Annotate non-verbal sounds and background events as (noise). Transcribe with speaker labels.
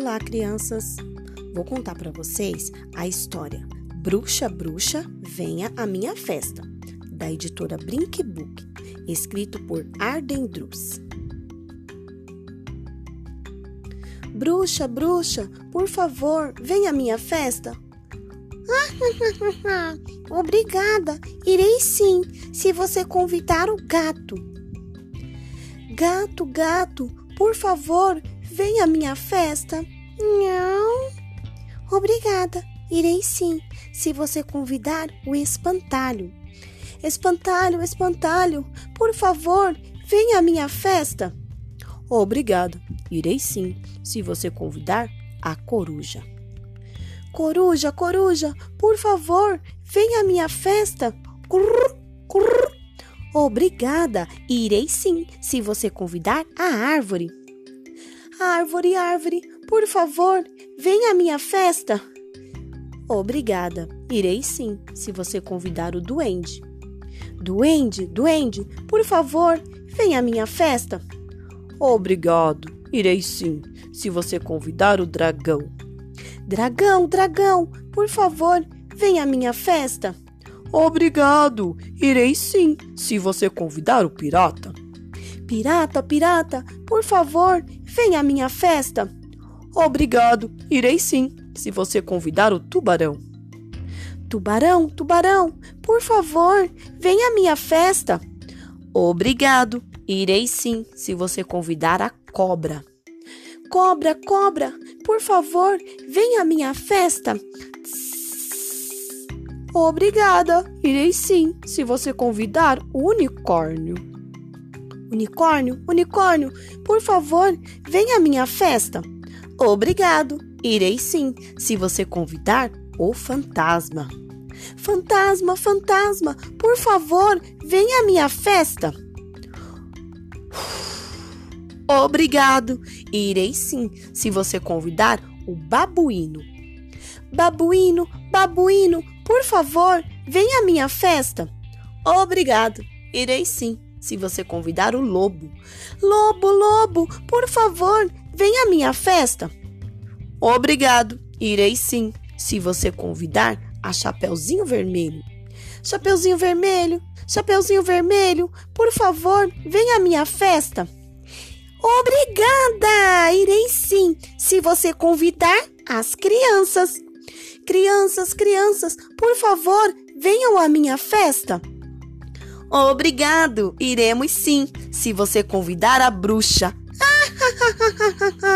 Speaker 1: Olá, crianças! Vou contar para vocês a história Bruxa, Bruxa, Venha à Minha Festa, da editora Brink Book, escrito por Arden Drus. Bruxa, bruxa, por favor, venha à minha festa. (laughs) Obrigada, irei sim, se você convidar o gato. Gato, gato, por favor, venha à minha festa. Não. Obrigada, irei sim, se você convidar o espantalho. Espantalho, espantalho, por favor, venha à minha festa. Obrigada, irei sim, se você convidar a coruja. Coruja, coruja, por favor, venha à minha festa. Obrigada, irei sim, se você convidar a árvore. Árvore, árvore, por favor, venha à minha festa. Obrigada, irei sim, se você convidar o duende. Duende, duende, por favor, venha à minha festa. Obrigado, irei sim, se você convidar o dragão. Dragão, dragão, por favor, venha à minha festa. Obrigado, irei sim, se você convidar o pirata. Pirata, pirata, por favor, venha à minha festa. Obrigado, irei sim, se você convidar o tubarão. Tubarão, tubarão, por favor, venha à minha festa. Obrigado, irei sim, se você convidar a cobra. Cobra, cobra, por favor, venha à minha festa. Obrigada, irei sim, se você convidar o unicórnio. Unicórnio, unicórnio, por favor, venha à minha festa. Obrigado, irei sim, se você convidar o fantasma. Fantasma, fantasma, por favor, venha à minha festa. Obrigado, irei sim, se você convidar o babuíno. Babuíno, babuíno, por favor, venha à minha festa. Obrigado, irei sim, se você convidar o lobo. Lobo, lobo, por favor, venha à minha festa. Obrigado, irei sim, se você convidar a Chapeuzinho Vermelho. Chapeuzinho Vermelho, Chapeuzinho Vermelho, por favor, venha à minha festa. Obrigada! Irei sim, se você convidar as crianças. Crianças, crianças, por favor, venham à minha festa. Obrigado! Iremos sim, se você convidar a bruxa. (laughs)